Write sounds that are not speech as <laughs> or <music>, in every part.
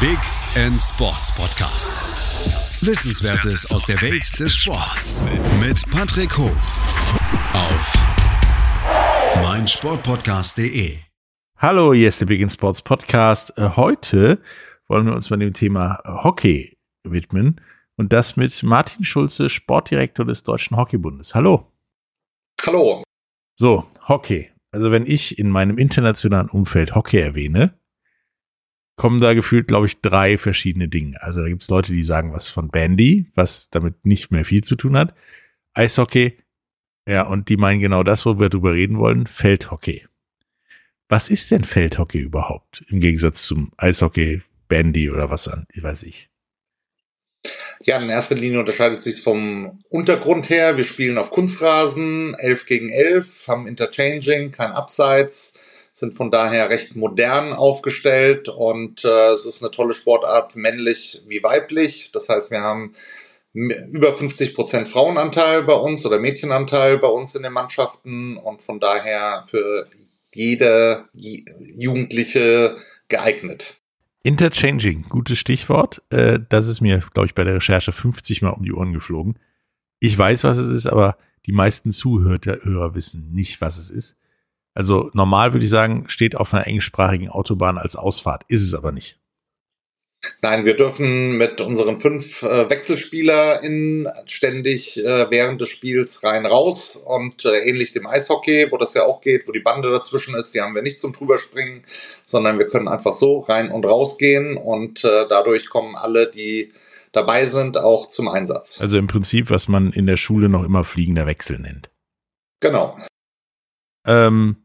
Big End Sports Podcast. Wissenswertes aus der Welt des Sports mit Patrick Hoch auf meinsportpodcast.de. Hallo, hier ist der Big End Sports Podcast. Äh, heute wollen wir uns mal dem Thema Hockey widmen und das mit Martin Schulze, Sportdirektor des Deutschen Hockeybundes. Hallo. Hallo. So, Hockey. Also wenn ich in meinem internationalen Umfeld Hockey erwähne, kommen da gefühlt, glaube ich, drei verschiedene Dinge. Also da gibt es Leute, die sagen was von Bandy, was damit nicht mehr viel zu tun hat. Eishockey, ja, und die meinen genau das, wo wir drüber reden wollen, Feldhockey. Was ist denn Feldhockey überhaupt? Im Gegensatz zum Eishockey, Bandy oder was an, weiß ich. Ja, in erster Linie unterscheidet sich vom Untergrund her. Wir spielen auf Kunstrasen, 11 gegen 11, haben Interchanging, kein Abseits, sind von daher recht modern aufgestellt und äh, es ist eine tolle Sportart, männlich wie weiblich. Das heißt, wir haben über 50 Prozent Frauenanteil bei uns oder Mädchenanteil bei uns in den Mannschaften und von daher für jede Jugendliche geeignet. Interchanging, gutes Stichwort. Äh, das ist mir, glaube ich, bei der Recherche 50 Mal um die Ohren geflogen. Ich weiß, was es ist, aber die meisten Zuhörer wissen nicht, was es ist. Also normal würde ich sagen, steht auf einer englischsprachigen Autobahn als Ausfahrt, ist es aber nicht. Nein, wir dürfen mit unseren fünf äh, WechselspielerInnen ständig äh, während des Spiels rein raus und äh, ähnlich dem Eishockey, wo das ja auch geht, wo die Bande dazwischen ist, die haben wir nicht zum drüberspringen, sondern wir können einfach so rein und raus gehen und äh, dadurch kommen alle, die dabei sind, auch zum Einsatz. Also im Prinzip, was man in der Schule noch immer fliegender Wechsel nennt. Genau. Ähm,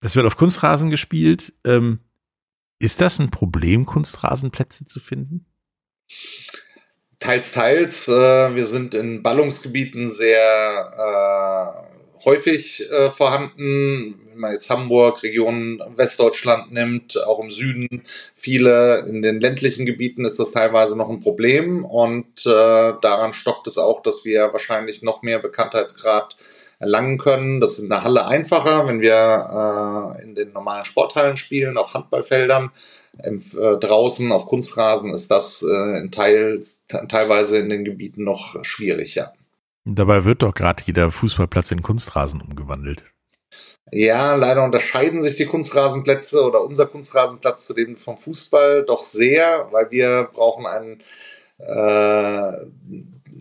es wird auf Kunstrasen gespielt. Ähm, ist das ein Problem, Kunstrasenplätze zu finden? Teils, teils. Äh, wir sind in Ballungsgebieten sehr äh, häufig äh, vorhanden. Wenn man jetzt Hamburg, Region Westdeutschland nimmt, auch im Süden, viele in den ländlichen Gebieten ist das teilweise noch ein Problem. Und äh, daran stockt es auch, dass wir wahrscheinlich noch mehr Bekanntheitsgrad erlangen können. Das ist in der Halle einfacher, wenn wir äh, in den normalen Sporthallen spielen, auf Handballfeldern. Ähm, äh, draußen auf Kunstrasen ist das äh, in Teil, teilweise in den Gebieten noch schwierig, ja. Dabei wird doch gerade jeder Fußballplatz in Kunstrasen umgewandelt. Ja, leider unterscheiden sich die Kunstrasenplätze oder unser Kunstrasenplatz zu dem vom Fußball doch sehr, weil wir brauchen einen äh,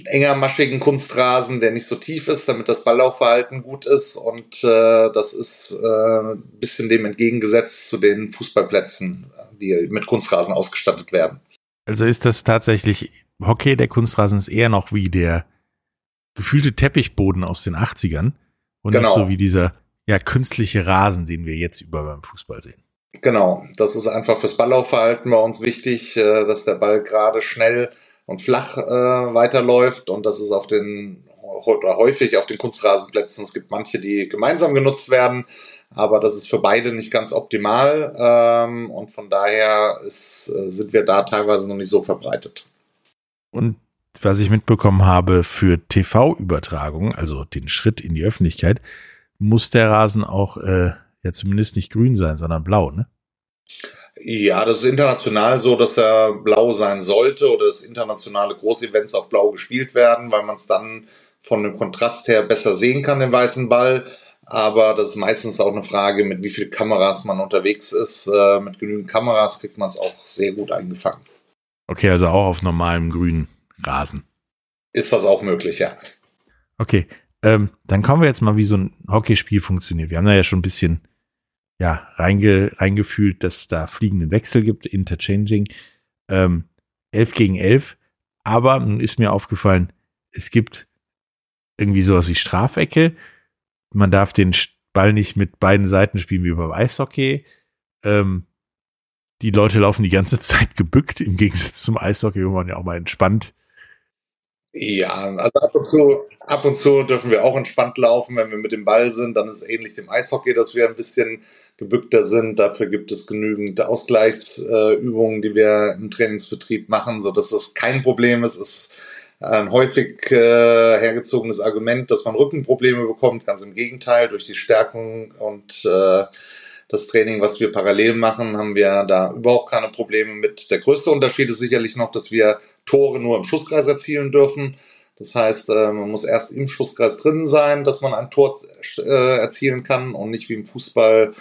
engermaschigen Kunstrasen, der nicht so tief ist, damit das Balllaufverhalten gut ist. Und äh, das ist äh, ein bisschen dem entgegengesetzt zu den Fußballplätzen, die mit Kunstrasen ausgestattet werden. Also ist das tatsächlich Hockey, der Kunstrasen ist eher noch wie der gefühlte Teppichboden aus den 80ern und genau. nicht so wie dieser ja künstliche Rasen, den wir jetzt über beim Fußball sehen. Genau, das ist einfach fürs Balllaufverhalten bei uns wichtig, äh, dass der Ball gerade schnell und flach äh, weiterläuft. Und das ist auf den oder häufig auf den Kunstrasenplätzen. Es gibt manche, die gemeinsam genutzt werden, aber das ist für beide nicht ganz optimal. Ähm, und von daher ist, äh, sind wir da teilweise noch nicht so verbreitet. Und was ich mitbekommen habe für TV-Übertragung, also den Schritt in die Öffentlichkeit, muss der Rasen auch äh, ja zumindest nicht grün sein, sondern blau, ne? Ja, das ist international so, dass er blau sein sollte oder dass internationale Großevents auf blau gespielt werden, weil man es dann von dem Kontrast her besser sehen kann, den weißen Ball. Aber das ist meistens auch eine Frage, mit wie viel Kameras man unterwegs ist. Äh, mit genügend Kameras kriegt man es auch sehr gut eingefangen. Okay, also auch auf normalem grünen Rasen. Ist das auch möglich, ja. Okay, ähm, dann kommen wir jetzt mal, wie so ein Hockeyspiel funktioniert. Wir haben da ja schon ein bisschen ja, reinge, reingefühlt, dass da fliegenden Wechsel gibt, Interchanging. Ähm, 11 gegen 11. Aber nun ist mir aufgefallen, es gibt irgendwie sowas wie Strafecke. Man darf den Ball nicht mit beiden Seiten spielen wie beim Eishockey. Ähm, die Leute laufen die ganze <laughs> Zeit gebückt, im Gegensatz zum Eishockey, wo man ja auch mal entspannt. Ja, also ab und zu, ab und zu dürfen wir auch entspannt laufen, wenn wir mit dem Ball sind. Dann ist es ähnlich dem Eishockey, dass wir ein bisschen gebückter sind. Dafür gibt es genügend Ausgleichsübungen, die wir im Trainingsbetrieb machen, so dass das kein Problem ist. Es ist ein häufig äh, hergezogenes Argument, dass man Rückenprobleme bekommt. Ganz im Gegenteil, durch die Stärkung und äh, das Training, was wir parallel machen, haben wir da überhaupt keine Probleme mit. Der größte Unterschied ist sicherlich noch, dass wir Tore nur im Schusskreis erzielen dürfen. Das heißt, äh, man muss erst im Schusskreis drin sein, dass man ein Tor äh, erzielen kann und nicht wie im Fußball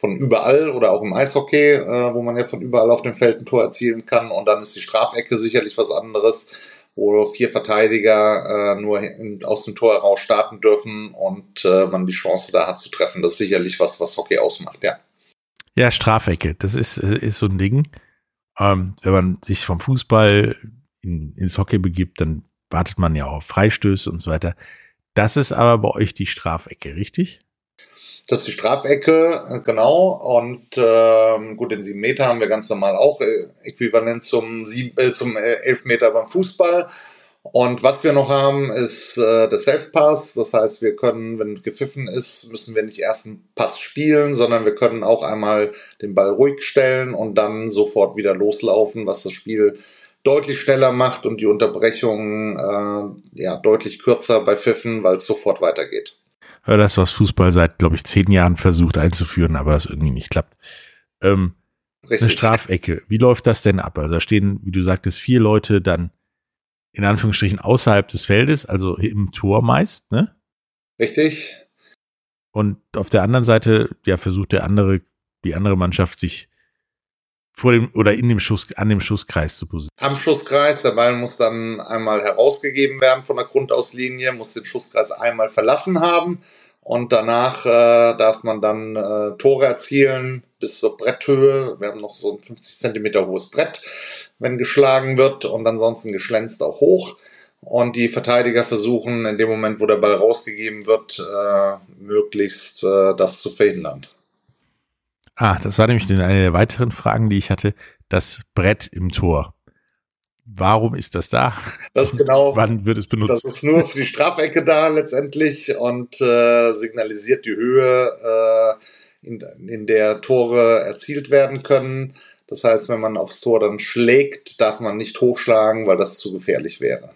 von überall oder auch im Eishockey, äh, wo man ja von überall auf dem Feld ein Tor erzielen kann. Und dann ist die Strafecke sicherlich was anderes, wo vier Verteidiger nur aus dem Tor heraus starten dürfen und man die Chance da hat zu treffen. Das ist sicherlich was, was Hockey ausmacht, ja. Ja, Strafecke, das ist, ist so ein Ding. Ähm, wenn man sich vom Fußball in, ins Hockey begibt, dann wartet man ja auf Freistöße und so weiter. Das ist aber bei euch die Strafecke, richtig? Das ist die Strafecke, äh, genau. Und ähm, gut, den 7 Meter haben wir ganz normal auch äh, äquivalent zum, äh, zum äh, 11 Meter beim Fußball. Und was wir noch haben, ist äh, der Self-Pass. Das heißt, wir können, wenn gepfiffen ist, müssen wir nicht erst einen Pass spielen, sondern wir können auch einmal den Ball ruhig stellen und dann sofort wieder loslaufen, was das Spiel deutlich schneller macht und die Unterbrechungen äh, ja deutlich kürzer bei Pfiffen, weil es sofort weitergeht. Das, was Fußball seit, glaube ich, zehn Jahren versucht einzuführen, aber es irgendwie nicht klappt. Ähm. Eine Strafecke. Wie läuft das denn ab? Also da stehen, wie du sagtest, vier Leute dann in Anführungsstrichen außerhalb des Feldes, also im Tor meist, ne? Richtig. Und auf der anderen Seite, ja, versucht der andere, die andere Mannschaft sich vor dem oder in dem Schuss, an dem Schusskreis zu positionieren. Am Schusskreis, der Ball muss dann einmal herausgegeben werden von der Grundauslinie, muss den Schusskreis einmal verlassen haben und danach äh, darf man dann äh, Tore erzielen bis zur Bretthöhe. Wir haben noch so ein 50 Zentimeter hohes Brett, wenn geschlagen wird und ansonsten geschlänzt auch hoch. Und die Verteidiger versuchen in dem Moment, wo der Ball rausgegeben wird, äh, möglichst äh, das zu verhindern. Ah, das war nämlich eine der weiteren Fragen, die ich hatte. Das Brett im Tor. Warum ist das da? Das genau. <laughs> Wann wird es benutzt? Das ist nur für die Strafecke da letztendlich und äh, signalisiert die Höhe, äh, in, in der Tore erzielt werden können. Das heißt, wenn man aufs Tor dann schlägt, darf man nicht hochschlagen, weil das zu gefährlich wäre.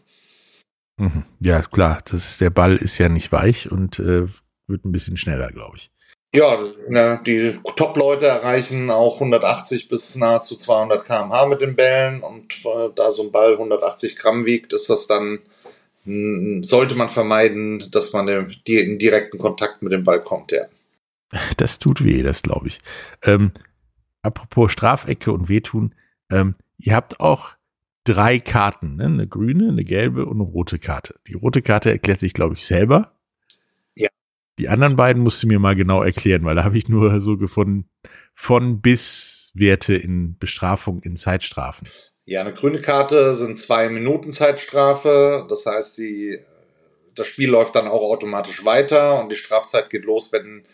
Mhm. Ja, klar. Das, der Ball ist ja nicht weich und äh, wird ein bisschen schneller, glaube ich. Ja, ne, die Top-Leute erreichen auch 180 bis nahezu 200 km/h mit den Bällen und äh, da so ein Ball 180 Gramm wiegt, ist das dann, sollte man vermeiden, dass man in direkten Kontakt mit dem Ball kommt, ja. <laughs> Das tut weh, das glaube ich. Ähm, apropos Strafecke und wehtun, ähm, ihr habt auch drei Karten, ne? eine grüne, eine gelbe und eine rote Karte. Die rote Karte erklärt sich, glaube ich, selber. Die anderen beiden musst du mir mal genau erklären, weil da habe ich nur so gefunden, von bis Werte in Bestrafung in Zeitstrafen. Ja, eine grüne Karte sind zwei Minuten Zeitstrafe. Das heißt, die, das Spiel läuft dann auch automatisch weiter und die Strafzeit geht los, wenn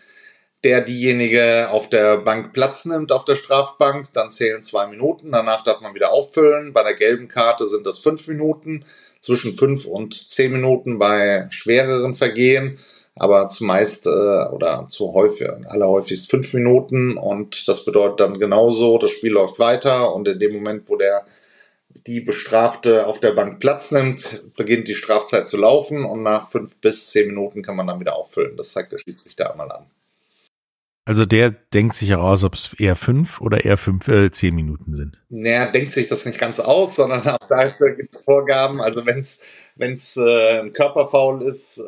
der diejenige auf der Bank Platz nimmt, auf der Strafbank. Dann zählen zwei Minuten. Danach darf man wieder auffüllen. Bei der gelben Karte sind das fünf Minuten. Zwischen fünf und zehn Minuten bei schwereren Vergehen aber zumeist äh, oder zu häufig, allerhäufigst fünf Minuten und das bedeutet dann genauso, das Spiel läuft weiter und in dem Moment, wo der die Bestrafte auf der Bank Platz nimmt, beginnt die Strafzeit zu laufen und nach fünf bis zehn Minuten kann man dann wieder auffüllen. Das zeigt der Schiedsrichter einmal an. Also der denkt sich heraus, ob es eher fünf oder eher fünf, äh, zehn Minuten sind. Naja, denkt sich das nicht ganz aus, sondern auch dafür gibt es Vorgaben. Also wenn es wenn es äh, ein Körperfoul ist, äh,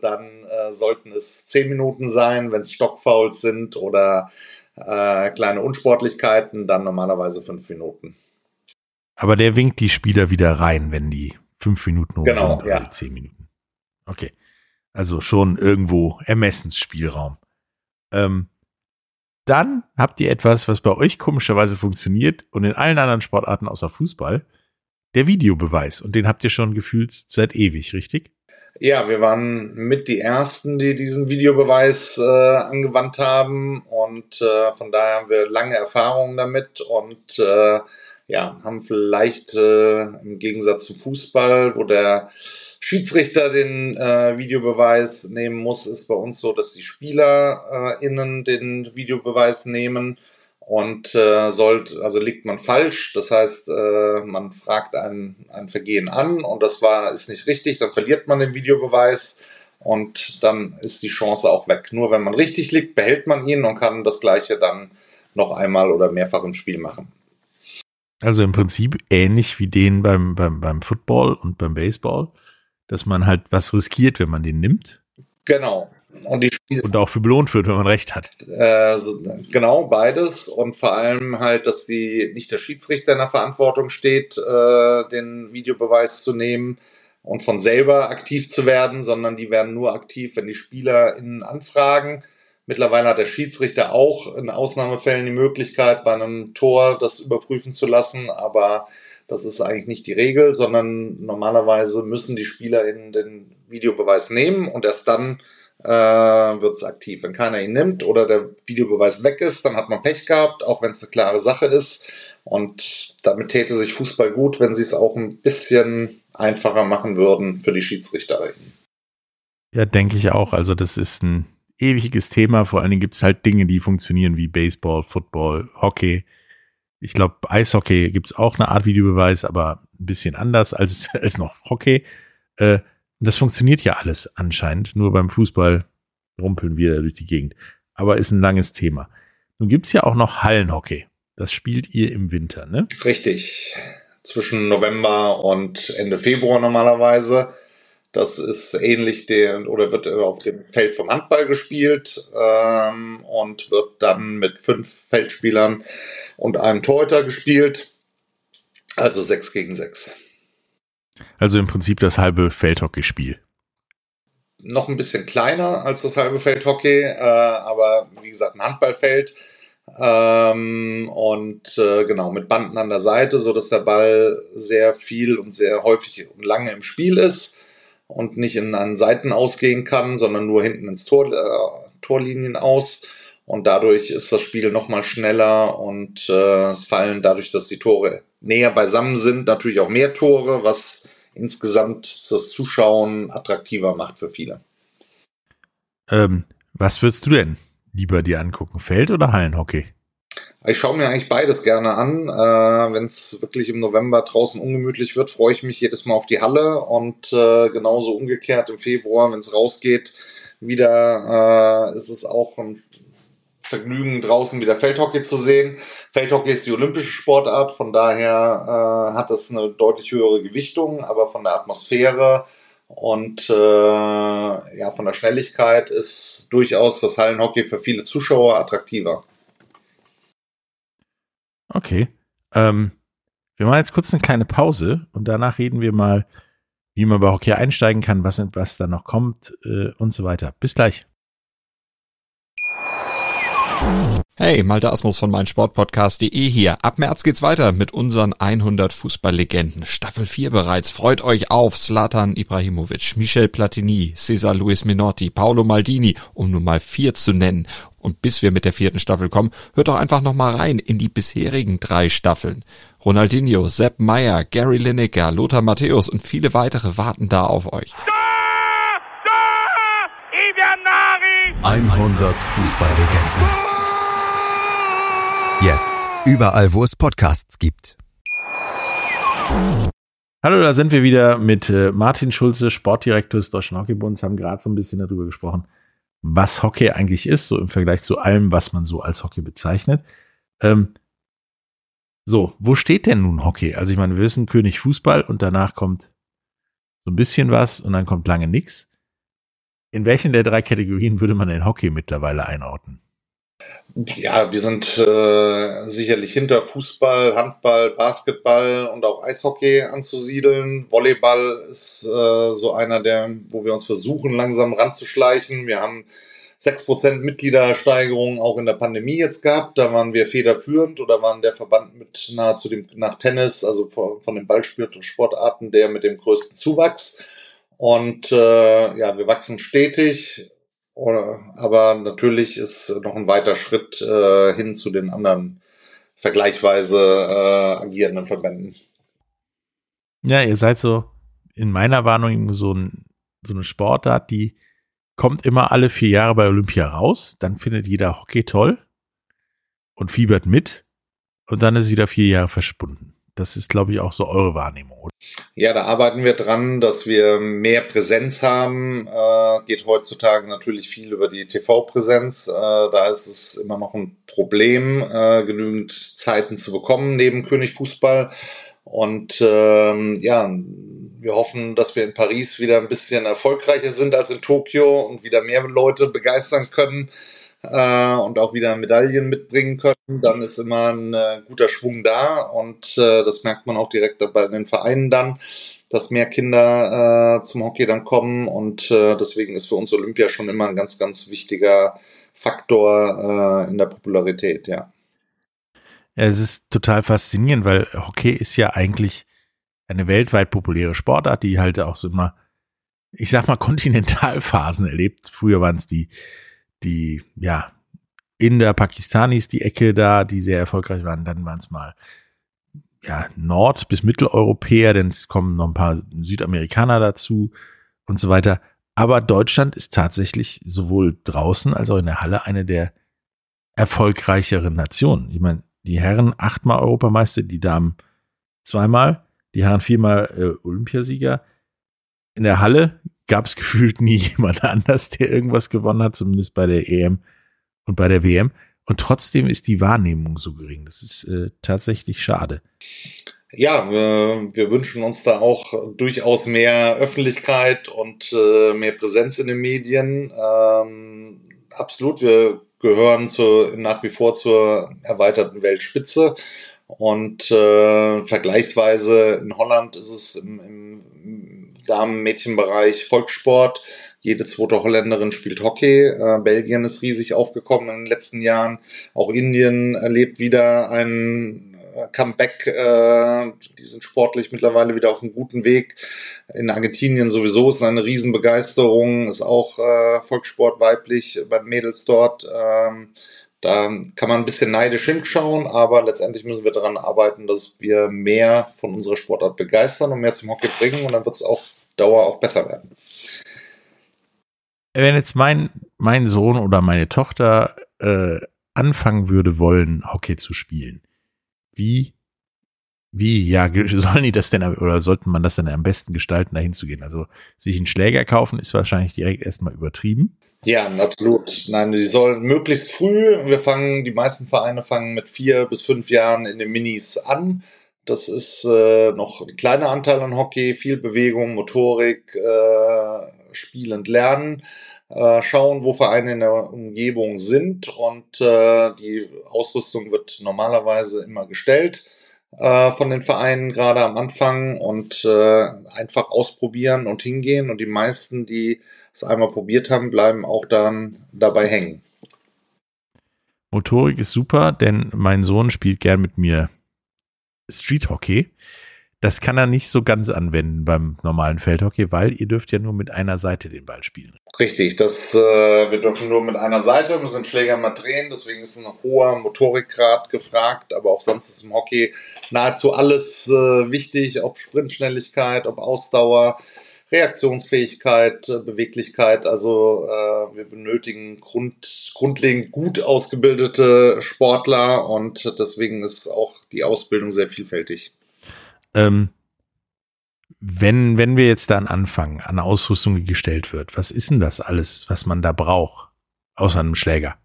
dann äh, sollten es zehn Minuten sein. Wenn es Stockfouls sind oder äh, kleine Unsportlichkeiten, dann normalerweise fünf Minuten. Aber der winkt die Spieler wieder rein, wenn die fünf Minuten hoch genau, sind ja. zehn Minuten. Okay. Also schon irgendwo Ermessensspielraum. Ähm, dann habt ihr etwas, was bei euch komischerweise funktioniert und in allen anderen Sportarten außer Fußball, der Videobeweis. Und den habt ihr schon gefühlt seit ewig, richtig? Ja, wir waren mit die Ersten, die diesen Videobeweis äh, angewandt haben und äh, von daher haben wir lange Erfahrungen damit und äh, ja, haben vielleicht äh, im Gegensatz zum Fußball, wo der Schiedsrichter den äh, Videobeweis nehmen muss, ist bei uns so, dass die SpielerInnen äh, den Videobeweis nehmen und äh, sollte, also liegt man falsch, das heißt, äh, man fragt ein, ein Vergehen an und das war, ist nicht richtig, dann verliert man den Videobeweis und dann ist die Chance auch weg. Nur wenn man richtig liegt, behält man ihn und kann das gleiche dann noch einmal oder mehrfach im Spiel machen. Also im Prinzip ähnlich wie den beim, beim, beim Football und beim Baseball, dass man halt was riskiert, wenn man den nimmt. Genau. Und, die Spiel und auch für belohnt wird, wenn man recht hat. Äh, genau, beides. Und vor allem halt, dass die nicht der Schiedsrichter in der Verantwortung steht, äh, den Videobeweis zu nehmen und von selber aktiv zu werden, sondern die werden nur aktiv, wenn die SpielerInnen anfragen. Mittlerweile hat der Schiedsrichter auch in Ausnahmefällen die Möglichkeit, bei einem Tor das überprüfen zu lassen, aber das ist eigentlich nicht die Regel, sondern normalerweise müssen die SpielerInnen den Videobeweis nehmen und erst dann äh, wird es aktiv. Wenn keiner ihn nimmt oder der Videobeweis weg ist, dann hat man Pech gehabt, auch wenn es eine klare Sache ist. Und damit täte sich Fußball gut, wenn sie es auch ein bisschen einfacher machen würden für die Schiedsrichterinnen. Ja, denke ich auch. Also das ist ein ewiges Thema. Vor allen Dingen gibt es halt Dinge, die funktionieren wie Baseball, Football, Hockey. Ich glaube, Eishockey gibt es auch eine Art Videobeweis, aber ein bisschen anders als, <laughs> als noch Hockey. Äh, das funktioniert ja alles anscheinend. Nur beim Fußball rumpeln wir durch die Gegend. Aber ist ein langes Thema. Nun gibt's ja auch noch Hallenhockey. Das spielt ihr im Winter, ne? Richtig. Zwischen November und Ende Februar normalerweise. Das ist ähnlich der oder wird auf dem Feld vom Handball gespielt ähm, und wird dann mit fünf Feldspielern und einem Torhüter gespielt. Also sechs gegen sechs. Also im Prinzip das halbe Feldhockeyspiel. Noch ein bisschen kleiner als das halbe Feldhockey, äh, aber wie gesagt ein Handballfeld. Ähm, und äh, genau mit Banden an der Seite, so dass der Ball sehr viel und sehr häufig und lange im Spiel ist und nicht in an Seiten ausgehen kann, sondern nur hinten ins Tor, äh, Torlinien aus. Und dadurch ist das Spiel nochmal schneller und äh, es fallen dadurch, dass die Tore näher beisammen sind, natürlich auch mehr Tore, was insgesamt das Zuschauen attraktiver macht für viele. Ähm, was würdest du denn lieber dir angucken, Feld- oder Hallenhockey? Ich schaue mir eigentlich beides gerne an. Äh, Wenn es wirklich im November draußen ungemütlich wird, freue ich mich jedes Mal auf die Halle und äh, genauso umgekehrt im Februar, wenn es rausgeht, wieder äh, ist es auch ein Vergnügen, draußen wieder Feldhockey zu sehen. Feldhockey ist die olympische Sportart, von daher äh, hat das eine deutlich höhere Gewichtung, aber von der Atmosphäre und äh, ja, von der Schnelligkeit ist durchaus das Hallenhockey für viele Zuschauer attraktiver. Okay. Ähm, wir machen jetzt kurz eine kleine Pause und danach reden wir mal, wie man bei Hockey einsteigen kann, was, was da noch kommt äh, und so weiter. Bis gleich. Hey, Malte Asmus von meinsportpodcast.de hier. Ab März geht's weiter mit unseren 100 Fußballlegenden. Staffel 4 bereits. Freut euch auf Zlatan Ibrahimovic, Michel Platini, Cesar Luis Minotti, Paolo Maldini, um nur mal vier zu nennen. Und bis wir mit der vierten Staffel kommen, hört doch einfach noch mal rein in die bisherigen drei Staffeln. Ronaldinho, Sepp Meyer, Gary Lineker, Lothar Matthäus und viele weitere warten da auf euch. 100 Fußballlegenden. Jetzt. Überall, wo es Podcasts gibt. Hallo, da sind wir wieder mit äh, Martin Schulze, Sportdirektor des Deutschen Hockeybunds, haben gerade so ein bisschen darüber gesprochen, was Hockey eigentlich ist, so im Vergleich zu allem, was man so als Hockey bezeichnet. Ähm, so, wo steht denn nun Hockey? Also ich meine, wir wissen König Fußball und danach kommt so ein bisschen was und dann kommt lange nichts. In welchen der drei Kategorien würde man den Hockey mittlerweile einordnen? Ja, wir sind äh, sicherlich hinter Fußball, Handball, Basketball und auch Eishockey anzusiedeln. Volleyball ist äh, so einer der, wo wir uns versuchen, langsam ranzuschleichen. Wir haben 6% Mitgliedersteigerung auch in der Pandemie jetzt gehabt. Da waren wir federführend oder waren der Verband mit nahezu dem, nach Tennis, also von, von den Ballsportarten, der mit dem größten Zuwachs. Und äh, ja, wir wachsen stetig aber natürlich ist noch ein weiter Schritt äh, hin zu den anderen vergleichsweise äh, agierenden Verbänden. Ja, ihr seid so in meiner Warnung so, ein, so eine Sportart, die kommt immer alle vier Jahre bei Olympia raus, dann findet jeder Hockey toll und fiebert mit und dann ist wieder vier Jahre verschwunden. Das ist, glaube ich, auch so eure Wahrnehmung. Oder? Ja, da arbeiten wir dran, dass wir mehr Präsenz haben. Äh, geht heutzutage natürlich viel über die TV-Präsenz. Äh, da ist es immer noch ein Problem, äh, genügend Zeiten zu bekommen neben König Fußball. Und ähm, ja, wir hoffen, dass wir in Paris wieder ein bisschen erfolgreicher sind als in Tokio und wieder mehr Leute begeistern können äh, und auch wieder Medaillen mitbringen können. Dann ist immer ein äh, guter Schwung da und äh, das merkt man auch direkt bei den Vereinen dann, dass mehr Kinder äh, zum Hockey dann kommen und äh, deswegen ist für uns Olympia schon immer ein ganz, ganz wichtiger Faktor äh, in der Popularität, ja. Ja, es ist total faszinierend, weil Hockey ist ja eigentlich eine weltweit populäre Sportart, die halt auch so immer, ich sag mal, <laughs> Kontinentalphasen erlebt. Früher waren es die, die, ja, Inder, Pakistanis, die Ecke da, die sehr erfolgreich waren. Dann waren es mal, ja, Nord- bis Mitteleuropäer, denn es kommen noch ein paar Südamerikaner dazu und so weiter. Aber Deutschland ist tatsächlich sowohl draußen als auch in der Halle eine der erfolgreicheren Nationen. Ich meine, die Herren achtmal Europameister, die Damen zweimal, die Herren viermal äh, Olympiasieger. In der Halle gab es <laughs> gefühlt nie jemand anders, der irgendwas gewonnen hat, zumindest bei der EM und bei der WM. Und trotzdem ist die Wahrnehmung so gering. Das ist äh, tatsächlich schade. Ja, wir, wir wünschen uns da auch durchaus mehr Öffentlichkeit und äh, mehr Präsenz in den Medien. Ähm, absolut, wir gehören zu, nach wie vor zur erweiterten Weltspitze. Und äh, vergleichsweise in Holland ist es im, im Damen-Mädchenbereich Volkssport. Jede zweite Holländerin spielt Hockey. Äh, Belgien ist riesig aufgekommen in den letzten Jahren. Auch Indien erlebt wieder ein Comeback. Äh, die sind sportlich mittlerweile wieder auf einem guten Weg. In Argentinien sowieso ist eine Riesenbegeisterung, ist auch äh, Volkssport weiblich bei Mädels dort. Ähm, da kann man ein bisschen neidisch hinschauen, aber letztendlich müssen wir daran arbeiten, dass wir mehr von unserer Sportart begeistern und mehr zum Hockey bringen und dann wird es auf Dauer auch besser werden. Wenn jetzt mein, mein Sohn oder meine Tochter äh, anfangen würde wollen, Hockey zu spielen, wie, wie, ja, <laughs> sollen die das denn, oder sollten man das denn am besten gestalten, dahin zu gehen? Also, sich einen Schläger kaufen ist wahrscheinlich direkt erstmal übertrieben. Ja, absolut. Nein, die sollen möglichst früh, wir fangen, die meisten Vereine fangen mit vier bis fünf Jahren in den Minis an. Das ist äh, noch ein kleiner Anteil an Hockey, viel Bewegung, Motorik, äh, spielend lernen, äh, schauen, wo Vereine in der Umgebung sind und äh, die Ausrüstung wird normalerweise immer gestellt äh, von den Vereinen gerade am Anfang und äh, einfach ausprobieren und hingehen und die meisten, die es einmal probiert haben, bleiben auch dann dabei hängen. Motorik ist super, denn mein Sohn spielt gern mit mir Street Hockey. Das kann er nicht so ganz anwenden beim normalen Feldhockey, weil ihr dürft ja nur mit einer Seite den Ball spielen. Richtig, das, äh, wir dürfen nur mit einer Seite, müssen den Schläger mal drehen, deswegen ist ein hoher Motorikgrad gefragt, aber auch sonst ist im Hockey nahezu alles äh, wichtig, ob Sprintschnelligkeit, ob Ausdauer, Reaktionsfähigkeit, äh, Beweglichkeit. Also äh, wir benötigen grund, grundlegend gut ausgebildete Sportler und deswegen ist auch die Ausbildung sehr vielfältig. Ähm, wenn, wenn wir jetzt dann anfangen, an Ausrüstung gestellt wird, was ist denn das alles, was man da braucht, außer einem Schläger?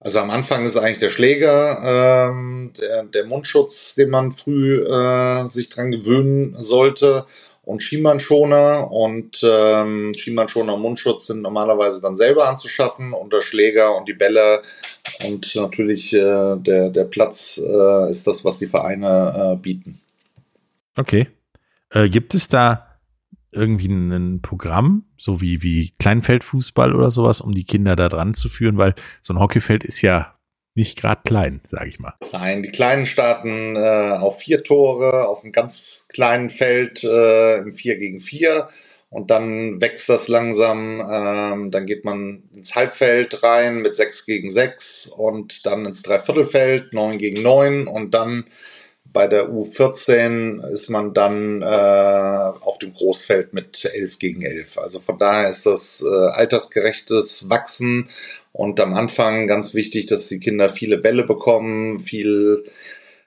Also am Anfang ist eigentlich der Schläger, ähm, der, der Mundschutz, den man früh äh, sich dran gewöhnen sollte und Schienbeinschoner und ähm, Schienbeinschoner und Mundschutz sind normalerweise dann selber anzuschaffen und der Schläger und die Bälle und natürlich äh, der, der Platz äh, ist das, was die Vereine äh, bieten. Okay. Äh, gibt es da irgendwie ein Programm, so wie, wie Kleinfeldfußball oder sowas, um die Kinder da dran zu führen? Weil so ein Hockeyfeld ist ja nicht gerade klein, sage ich mal. Nein, die Kleinen starten äh, auf vier Tore, auf einem ganz kleinen Feld äh, im 4 gegen 4 und dann wächst das langsam, ähm, dann geht man ins Halbfeld rein mit 6 gegen 6 und dann ins Dreiviertelfeld, 9 gegen 9 und dann bei der U14 ist man dann äh, auf dem Großfeld mit 11 gegen 11. Also von daher ist das äh, altersgerechtes Wachsen und am Anfang ganz wichtig, dass die Kinder viele Bälle bekommen, viel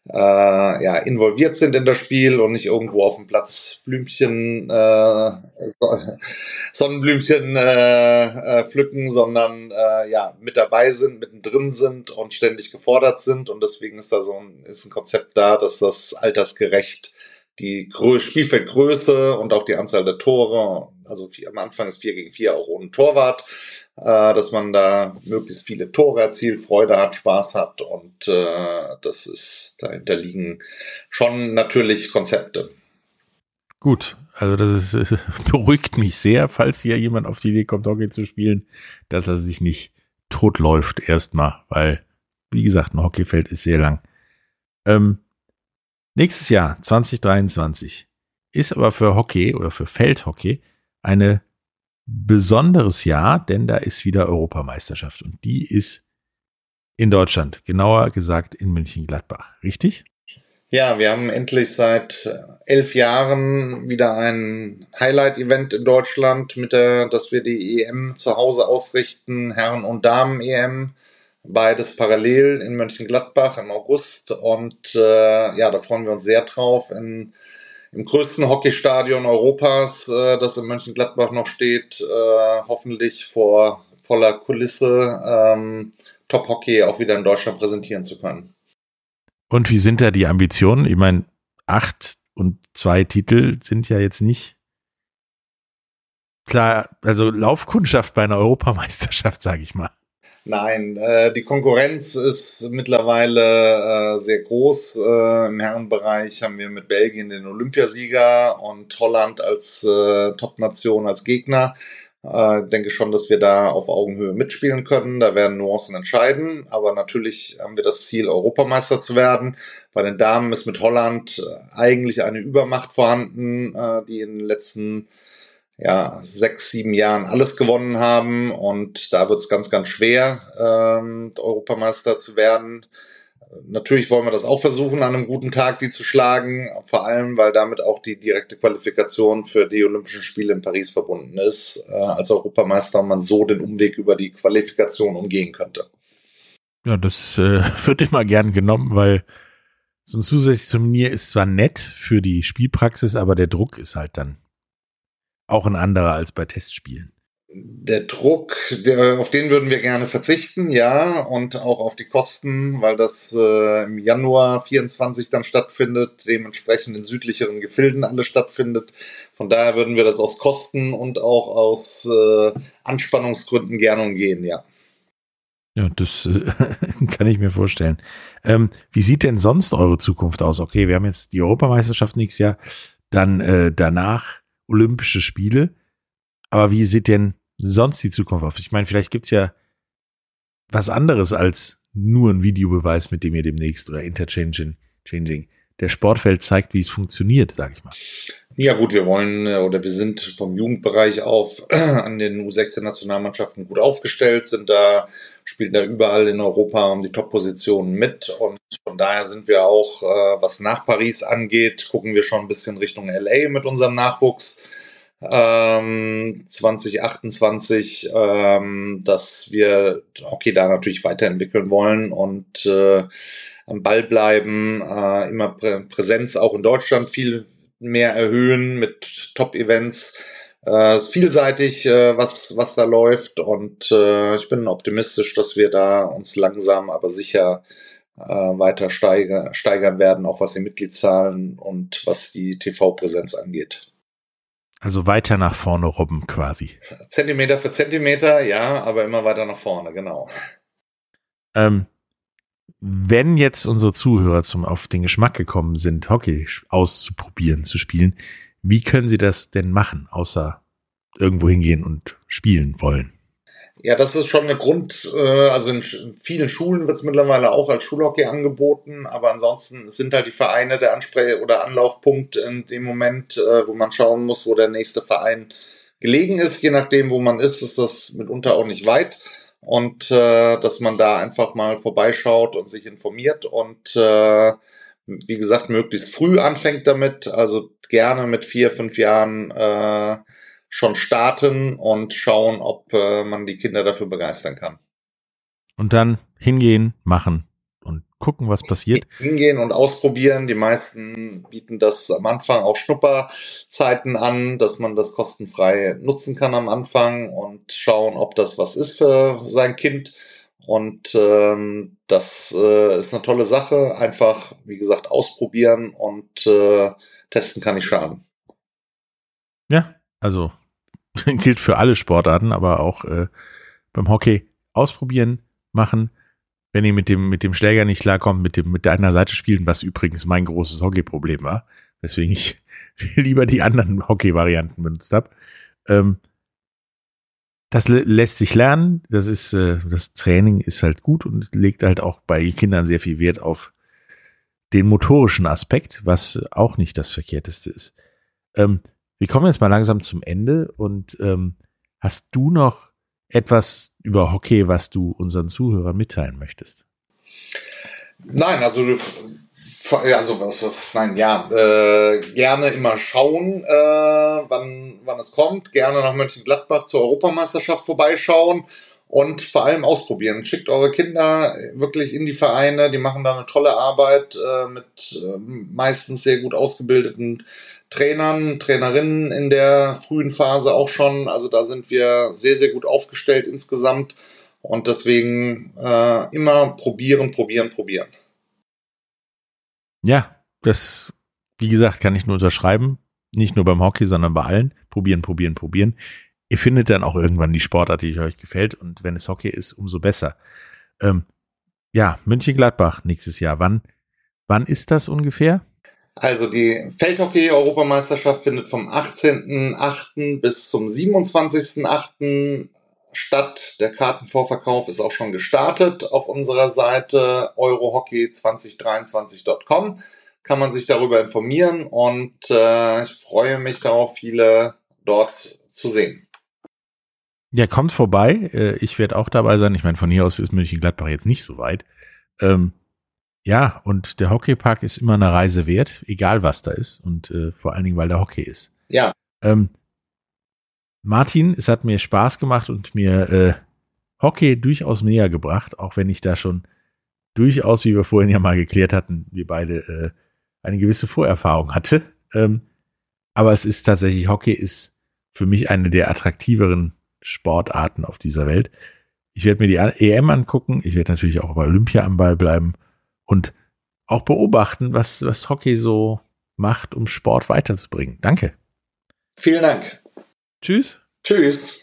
äh, ja, involviert sind in das Spiel und nicht irgendwo auf dem Platz Blümchen, äh, <laughs> Sonnenblümchen äh, äh, pflücken, sondern äh, ja, mit dabei sind, mittendrin sind und ständig gefordert sind. Und deswegen ist da so ein, ist ein Konzept da, dass das altersgerecht die Grö Spielfeldgröße und auch die Anzahl der Tore, also vier, am Anfang ist vier gegen vier auch ohne Torwart, äh, dass man da möglichst viele Tore erzielt, Freude hat, Spaß hat und äh, das ist, dahinter liegen schon natürlich Konzepte. Gut, also das ist, <laughs> beruhigt mich sehr, falls hier jemand auf die Idee kommt, Hockey zu spielen, dass er sich nicht totläuft erstmal, weil, wie gesagt, ein Hockeyfeld ist sehr lang. Ähm, nächstes Jahr, 2023, ist aber für Hockey oder für Feldhockey eine besonderes Jahr, denn da ist wieder Europameisterschaft und die ist in Deutschland, genauer gesagt in München-Gladbach, richtig? Ja, wir haben endlich seit elf Jahren wieder ein Highlight-Event in Deutschland, mit der, dass wir die EM zu Hause ausrichten, Herren- und Damen-EM, beides parallel in Mönchengladbach im August und äh, ja, da freuen wir uns sehr drauf. In im größten Hockeystadion Europas, äh, das in Mönchengladbach noch steht, äh, hoffentlich vor voller Kulisse ähm, Top Hockey auch wieder in Deutschland präsentieren zu können. Und wie sind da die Ambitionen? Ich meine, acht und zwei Titel sind ja jetzt nicht klar, also Laufkundschaft bei einer Europameisterschaft, <laughs> sage ich mal. Nein, äh, die Konkurrenz ist mittlerweile äh, sehr groß. Äh, Im Herrenbereich haben wir mit Belgien den Olympiasieger und Holland als äh, Top-Nation als Gegner. Äh, denke schon, dass wir da auf Augenhöhe mitspielen können. Da werden Nuancen entscheiden. Aber natürlich haben wir das Ziel, Europameister zu werden. Bei den Damen ist mit Holland äh, eigentlich eine Übermacht vorhanden, äh, die in den letzten ja, sechs, sieben Jahren alles gewonnen haben und da wird es ganz, ganz schwer, ähm, Europameister zu werden. Natürlich wollen wir das auch versuchen, an einem guten Tag die zu schlagen, vor allem, weil damit auch die direkte Qualifikation für die Olympischen Spiele in Paris verbunden ist, äh, als Europameister und man so den Umweg über die Qualifikation umgehen könnte. Ja, das äh, <laughs> wird immer gern genommen, weil so ein zusätzliches Turnier ist zwar nett für die Spielpraxis, aber der Druck ist halt dann auch ein anderer als bei Testspielen. Der Druck, der, auf den würden wir gerne verzichten, ja, und auch auf die Kosten, weil das äh, im Januar 24 dann stattfindet, dementsprechend in südlicheren Gefilden alles stattfindet. Von daher würden wir das aus Kosten und auch aus äh, Anspannungsgründen gerne umgehen, ja. Ja, das äh, <laughs> kann ich mir vorstellen. Ähm, wie sieht denn sonst eure Zukunft aus? Okay, wir haben jetzt die Europameisterschaft nächstes Jahr, dann äh, danach Olympische Spiele. Aber wie sieht denn sonst die Zukunft aus? Ich meine, vielleicht gibt's ja was anderes als nur ein Videobeweis, mit dem ihr demnächst oder Interchanging changing, der Sportfeld zeigt, wie es funktioniert, sag ich mal. Ja gut, wir wollen äh, oder wir sind vom Jugendbereich auf <clears throat> an den U16-Nationalmannschaften gut aufgestellt, sind da, spielen da überall in Europa um die Top-Positionen mit und von daher sind wir auch, äh, was nach Paris angeht, gucken wir schon ein bisschen Richtung LA mit unserem Nachwuchs. Ähm, 2028, ähm, dass wir Hockey da natürlich weiterentwickeln wollen und äh, am Ball bleiben, äh, immer Prä Präsenz auch in Deutschland viel mehr erhöhen mit Top-Events. Äh, vielseitig, äh, was, was da läuft und äh, ich bin optimistisch, dass wir da uns langsam, aber sicher äh, weiter steiger, steigern werden, auch was die Mitgliedszahlen und was die TV-Präsenz angeht. Also weiter nach vorne robben quasi. Zentimeter für Zentimeter, ja, aber immer weiter nach vorne, genau. Ähm, wenn jetzt unsere Zuhörer zum auf den Geschmack gekommen sind, Hockey auszuprobieren, zu spielen, wie können sie das denn machen, außer irgendwo hingehen und spielen wollen? Ja, das ist schon eine Grund, äh, also in vielen Schulen wird es mittlerweile auch als Schulhockey angeboten, aber ansonsten sind halt die Vereine der Ansprech- oder Anlaufpunkt in dem Moment, äh, wo man schauen muss, wo der nächste Verein gelegen ist. Je nachdem, wo man ist, ist das mitunter auch nicht weit. Und äh, dass man da einfach mal vorbeischaut und sich informiert und äh, wie gesagt, möglichst früh anfängt damit, also gerne mit vier, fünf Jahren äh, schon starten und schauen, ob äh, man die Kinder dafür begeistern kann. Und dann hingehen, machen und gucken, was passiert. Hingehen und ausprobieren. Die meisten bieten das am Anfang auch Schnupperzeiten an, dass man das kostenfrei nutzen kann am Anfang und schauen, ob das was ist für sein Kind. Und ähm, das äh, ist eine tolle Sache. Einfach, wie gesagt, ausprobieren und äh, testen kann nicht schaden. Ja, also <laughs> gilt für alle Sportarten, aber auch äh, beim Hockey ausprobieren, machen. Wenn ihr mit dem, mit dem Schläger nicht klarkommt, mit dem, mit der einer Seite spielen, was übrigens mein großes Hockey-Problem war, weswegen ich <laughs> lieber die anderen Hockey-Varianten benutzt habe. Ähm, das lässt sich lernen. Das ist, äh, das Training ist halt gut und legt halt auch bei Kindern sehr viel Wert auf den motorischen Aspekt, was auch nicht das Verkehrteste ist. Ähm, wir kommen jetzt mal langsam zum Ende und ähm, hast du noch etwas über Hockey, was du unseren Zuhörern mitteilen möchtest? Nein, also also was, was nein, ja, äh, gerne immer schauen, äh, wann, wann es kommt. Gerne nach Mönchengladbach zur Europameisterschaft vorbeischauen und vor allem ausprobieren. Schickt eure Kinder wirklich in die Vereine, die machen da eine tolle Arbeit äh, mit äh, meistens sehr gut ausgebildeten Trainern, Trainerinnen in der frühen Phase auch schon. Also da sind wir sehr, sehr gut aufgestellt insgesamt. Und deswegen äh, immer probieren, probieren, probieren. Ja, das, wie gesagt, kann ich nur unterschreiben. Nicht nur beim Hockey, sondern bei allen. Probieren, probieren, probieren. Ihr findet dann auch irgendwann die Sportart, die euch gefällt. Und wenn es Hockey ist, umso besser. Ähm, ja, München-Gladbach nächstes Jahr. Wann, wann ist das ungefähr? Also die Feldhockey-Europameisterschaft findet vom 18.08. bis zum 27.08. statt. Der Kartenvorverkauf ist auch schon gestartet auf unserer Seite eurohockey2023.com. Kann man sich darüber informieren und äh, ich freue mich darauf, viele dort zu sehen. Ja, kommt vorbei. Äh, ich werde auch dabei sein. Ich meine, von hier aus ist München-Gladbach jetzt nicht so weit. Ähm, ja, und der Hockeypark ist immer eine Reise wert, egal was da ist. Und äh, vor allen Dingen, weil der Hockey ist. Ja. Ähm, Martin, es hat mir Spaß gemacht und mir äh, Hockey durchaus näher gebracht, auch wenn ich da schon durchaus, wie wir vorhin ja mal geklärt hatten, wir beide äh, eine gewisse Vorerfahrung hatte. Ähm, aber es ist tatsächlich, Hockey ist für mich eine der attraktiveren Sportarten auf dieser Welt. Ich werde mir die EM angucken. Ich werde natürlich auch bei Olympia am Ball bleiben und auch beobachten, was, was Hockey so macht, um Sport weiterzubringen. Danke. Vielen Dank. Tschüss. Tschüss.